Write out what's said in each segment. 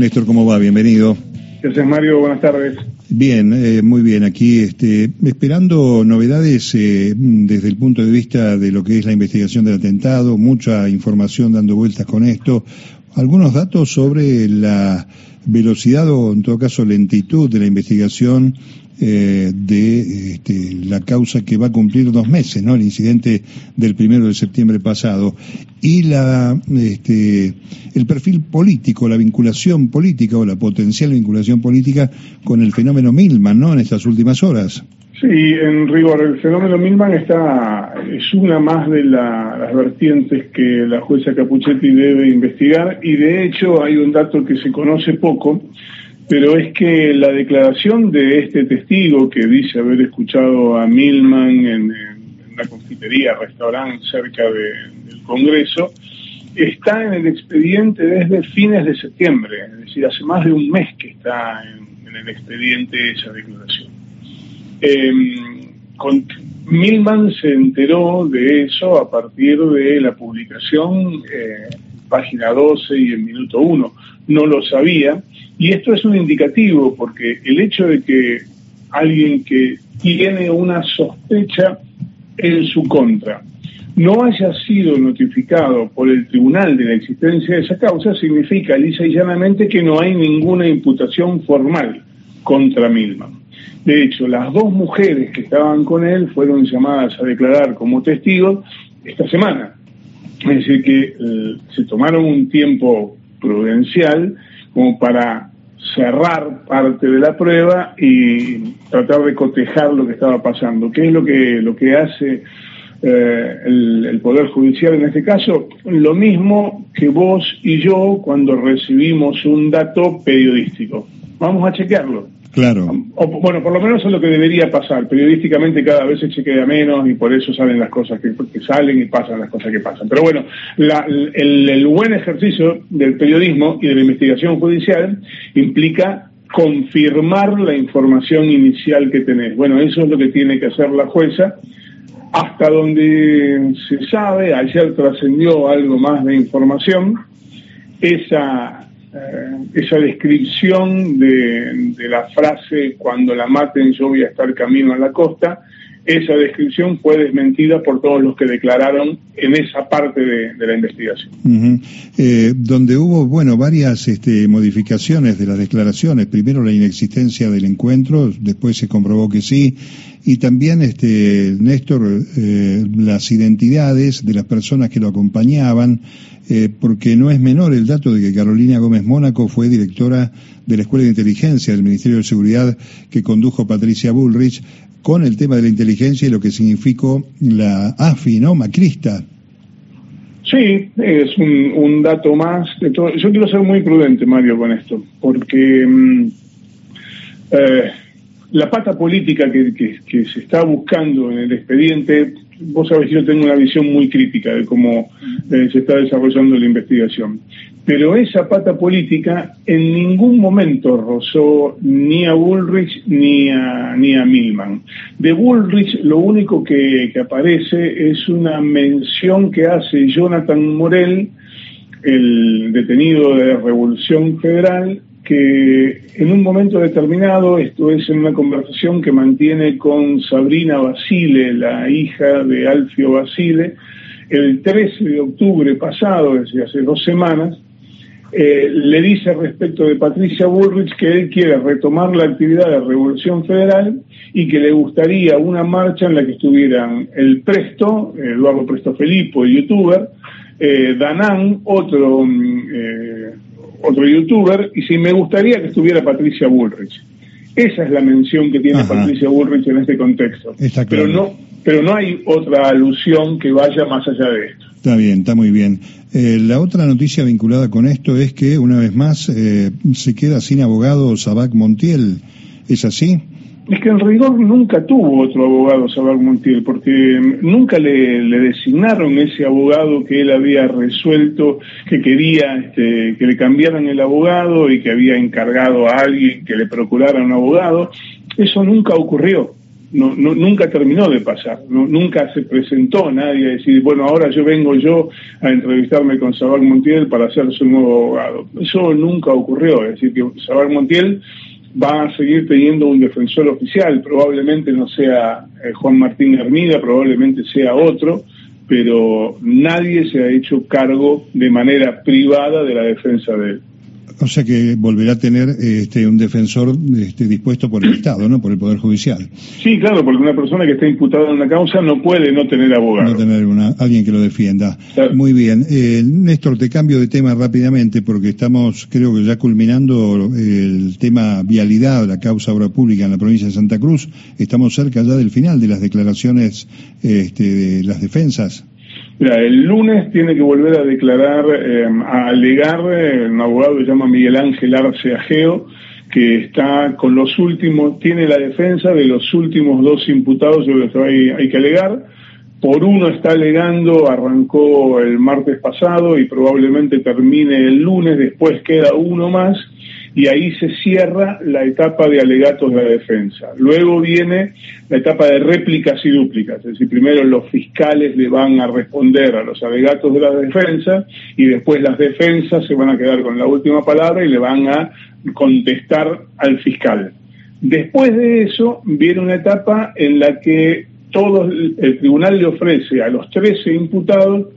Néstor, ¿cómo va? Bienvenido. Gracias, Mario. Buenas tardes. Bien, eh, muy bien. Aquí este, esperando novedades eh, desde el punto de vista de lo que es la investigación del atentado, mucha información dando vueltas con esto, algunos datos sobre la velocidad o en todo caso lentitud de la investigación eh, de este, la causa que va a cumplir dos meses, ¿no? El incidente del primero de septiembre pasado y la este, el perfil político, la vinculación política o la potencial vinculación política con el fenómeno Milman, ¿no? En estas últimas horas. Sí, en rigor, el fenómeno Milman está, es una más de las vertientes que la jueza Capuchetti debe investigar y de hecho hay un dato que se conoce poco, pero es que la declaración de este testigo que dice haber escuchado a Milman en, una confitería, restaurante cerca del Congreso, está en el expediente desde fines de septiembre, es decir, hace más de un mes que está en, el expediente esa declaración. Em, Milman se enteró de eso a partir de la publicación eh, página 12 y en minuto 1. No lo sabía y esto es un indicativo porque el hecho de que alguien que tiene una sospecha en su contra no haya sido notificado por el tribunal de la existencia de esa causa significa lisa y llanamente que no hay ninguna imputación formal contra Milman. De hecho, las dos mujeres que estaban con él fueron llamadas a declarar como testigos esta semana. Es decir, que eh, se tomaron un tiempo prudencial como para cerrar parte de la prueba y tratar de cotejar lo que estaba pasando. ¿Qué es lo que, lo que hace eh, el, Poder Judicial en este caso? Lo mismo que vos y yo cuando recibimos un dato periodístico. Vamos a chequearlo. Claro. bueno, por lo menos es lo que debería pasar. Periodísticamente cada vez se chequea menos y por eso salen las cosas que, salen y pasan las cosas que pasan. Pero bueno, el, buen ejercicio del periodismo y de la investigación judicial implica confirmar la información inicial que tenés. Bueno, eso es lo que tiene que hacer la jueza. Hasta donde se sabe, ayer trascendió algo más de información. Esa eh, esa descripción de, la frase cuando la maten yo voy a estar camino a la costa, esa descripción fue desmentida por todos los que declararon en esa parte de, la investigación. Eh, donde hubo, bueno, varias este, modificaciones de las declaraciones. Primero la inexistencia del encuentro, después se comprobó que sí, y también, este, Néstor, eh, las identidades de las personas que lo acompañaban, eh, porque no es menor el dato de que Carolina Gómez Mónaco fue directora de la Escuela de Inteligencia del Ministerio de Seguridad que condujo Patricia Bullrich con el tema de la inteligencia y lo que significó la AFI, ¿no? Macrista. Sí, es un, dato más. Yo quiero ser muy prudente, Mario, con esto, porque mm, eh, la pata política que, se está buscando en el expediente, vos sabés que yo tengo una visión muy crítica de cómo eh, se está desarrollando la investigación. Pero esa pata política en ningún momento rozó ni a Bullrich ni a, ni a Milman. De Bullrich lo único que, que aparece es una mención que hace Jonathan Morel, el detenido de Revolución Federal, que en un momento determinado, esto es en una conversación que mantiene con Sabrina Basile, la hija de Alfio Basile, el 13 de octubre pasado, desde hace dos semanas, eh, le dice respecto de Patricia Bullrich que él quiere retomar la actividad de Revolución Federal y que le gustaría una marcha en la que estuvieran el Presto, Eduardo Presto Felipo, el youtuber, eh, Danán, otro mm, eh, otro youtuber, y si me gustaría que estuviera Patricia Bullrich. Esa es la mención que tiene Patricia Bullrich en este contexto. Pero no, pero no hay otra alusión que vaya más allá de esto. Está bien, está muy bien. Eh, la otra noticia vinculada con esto es que, una vez más, eh, se queda sin abogado Sabac Montiel. ¿Es así? Es que en rigor nunca tuvo otro abogado Sabac Montiel, porque nunca le, designaron ese abogado que él había resuelto, que quería este, que le cambiaran el abogado y que había encargado a alguien que le procurara un abogado. Eso nunca ocurrió. no, nunca terminó de pasar, nunca se presentó nadie a decir, bueno, ahora yo vengo yo a entrevistarme con Sabar Montiel para ser su nuevo abogado. Eso nunca ocurrió, es decir, que Sabar Montiel va a seguir teniendo un defensor oficial, probablemente no sea eh, Juan Martín Hermida, probablemente sea otro, pero nadie se ha hecho cargo de manera privada de la defensa de él. O sea que volverá a tener este, un defensor este, dispuesto por el Estado, ¿no? Por el Poder Judicial. Sí, claro, porque una persona que está imputada en una causa no puede no tener abogado. No tener alguien que lo defienda. Muy bien. Eh, Néstor, te cambio de tema rápidamente porque estamos, creo que ya culminando el tema vialidad, la causa obra pública en la provincia de Santa Cruz. Estamos cerca ya del final de las declaraciones este, de las defensas. El lunes tiene que volver a declarar, eh, a alegar, eh, un abogado que se llama Miguel Ángel Arce Ageo, que está con los últimos, tiene la defensa de los últimos dos imputados sobre los que hay, hay que alegar. Por uno está alegando, arrancó el martes pasado y probablemente termine el lunes, después queda uno más y ahí se cierra la etapa de alegatos de la defensa. Luego viene la etapa de réplicas y dúplicas, es decir, primero los fiscales le van a responder a los alegatos de la defensa y después las defensas se van a quedar con la última palabra y le van a contestar al fiscal. Después de eso viene una etapa en la que todo el tribunal le ofrece a los 13 imputados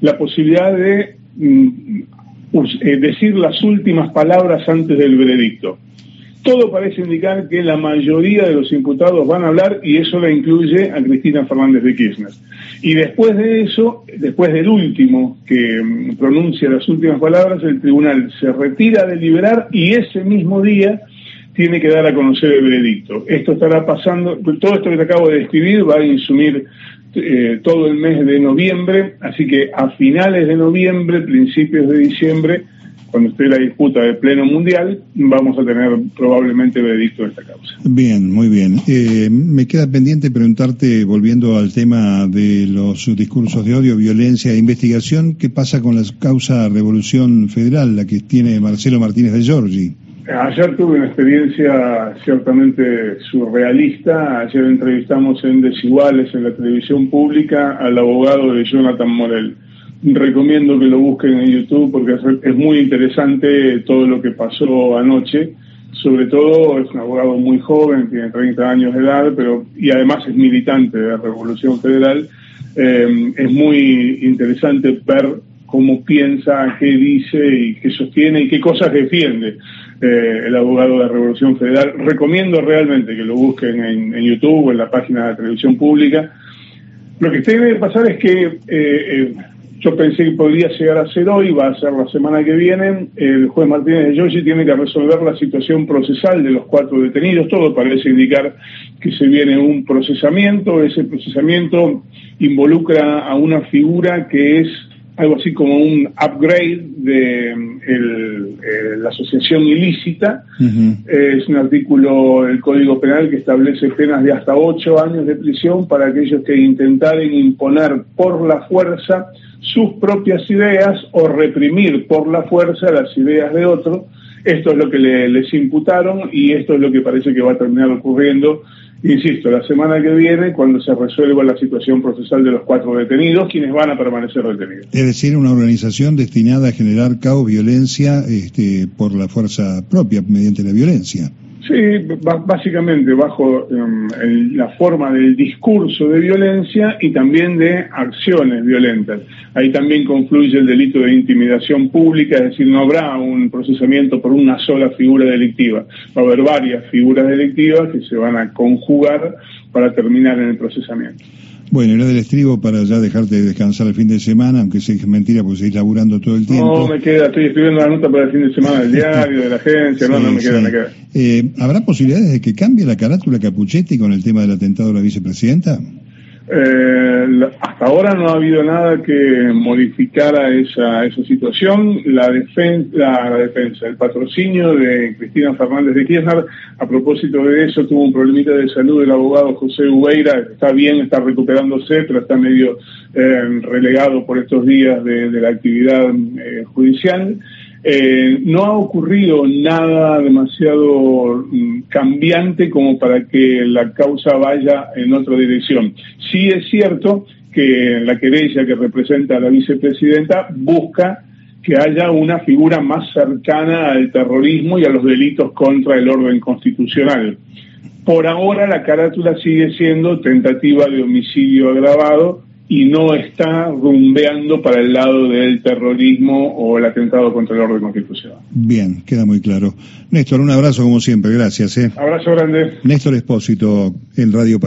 la posibilidad de mm, eh, decir las últimas palabras antes del veredicto. Todo parece indicar que la mayoría de los imputados van a hablar y eso la incluye a Cristina Fernández de Kirchner. Y después de eso, después del último que mm, pronuncia las últimas palabras, el tribunal se retira de deliberar y ese mismo día tiene que dar a conocer el veredicto. Esto estará pasando, todo esto que te acabo de describir va a insumir eh, todo el mes de noviembre, así que a finales de noviembre, principios de diciembre, cuando esté la disputa del Pleno Mundial, vamos a tener probablemente veredicto de esta causa. Bien, muy bien. Eh, me queda pendiente preguntarte, volviendo al tema de los discursos de odio, violencia e investigación, ¿qué pasa con la causa Revolución Federal, la que tiene Marcelo Martínez de Giorgi? Ayer tuve una experiencia ciertamente surrealista. Ayer entrevistamos en Desiguales, en la televisión pública, al abogado de Jonathan Morel. Recomiendo que lo busquen en YouTube porque es muy interesante todo lo que pasó anoche. Sobre todo es un abogado muy joven, tiene 30 años de edad, pero y además es militante de la Revolución Federal. Eh, es muy interesante ver cómo piensa, qué dice y qué sostiene y qué cosas defiende eh, el abogado de Revolución Federal. Recomiendo realmente que lo busquen en, YouTube o en la página de la televisión pública. Lo que debe pasar es que eh, eh, yo pensé que podría llegar a ser hoy, va a ser la semana que viene. El juez Martínez de Giorgi tiene que resolver la situación procesal de los cuatro detenidos. Todo parece indicar que se viene un procesamiento. Ese procesamiento involucra a una figura que es algo así como un upgrade de eh, la asociación ilícita. Es un artículo del Código Penal que establece penas de hasta ocho años de prisión para aquellos que intentaren imponer por la fuerza sus propias ideas o reprimir por la fuerza las ideas de otros. Esto es lo que les imputaron y esto es lo que parece que va a terminar ocurriendo Insisto, la semana que viene, cuando se resuelva la situación procesal de los cuatro detenidos, quienes van a permanecer detenidos. Es decir, una organización destinada a generar caos, violencia este, por la fuerza propia, mediante la violencia. Sí, básicamente bajo em, la forma del discurso de violencia y también de acciones violentas. Ahí también confluye el delito de intimidación pública, es decir, no habrá un procesamiento por una sola figura delictiva, va a haber varias figuras delictivas que se van a conjugar para terminar en el procesamiento. Bueno, era del estribo para ya dejarte descansar el fin de semana, aunque sea mentira porque seguís laburando todo el tiempo. No, me queda, estoy escribiendo la nota para el fin de semana del diario, de la agencia, no, no me queda, me queda. Eh, ¿Habrá posibilidades de que cambie la carátula Capuchetti con el tema del atentado a la vicepresidenta? Eh, hasta ahora no ha habido nada que modificara esa, esa situación. La, defensa, la, defensa, el patrocinio de Cristina Fernández de Kirchner, a propósito de eso, tuvo un problemita de salud el abogado José Ubeira. Está bien, está recuperándose, pero está medio eh, relegado por estos días de, la actividad eh, judicial. Eh, no ha ocurrido nada demasiado mm, cambiante como para que la causa vaya en otra dirección. Sí es cierto que la querella que representa a la vicepresidenta busca que haya una figura más cercana al terrorismo y a los delitos contra el orden constitucional. Por ahora la carátula sigue siendo tentativa de homicidio agravado y no está rumbeando para el lado del terrorismo o el atentado contra el orden constitucional. Bien, queda muy claro. Néstor, un abrazo como siempre, gracias. ¿eh? Abrazo grande. Néstor Espósito, el Radio País.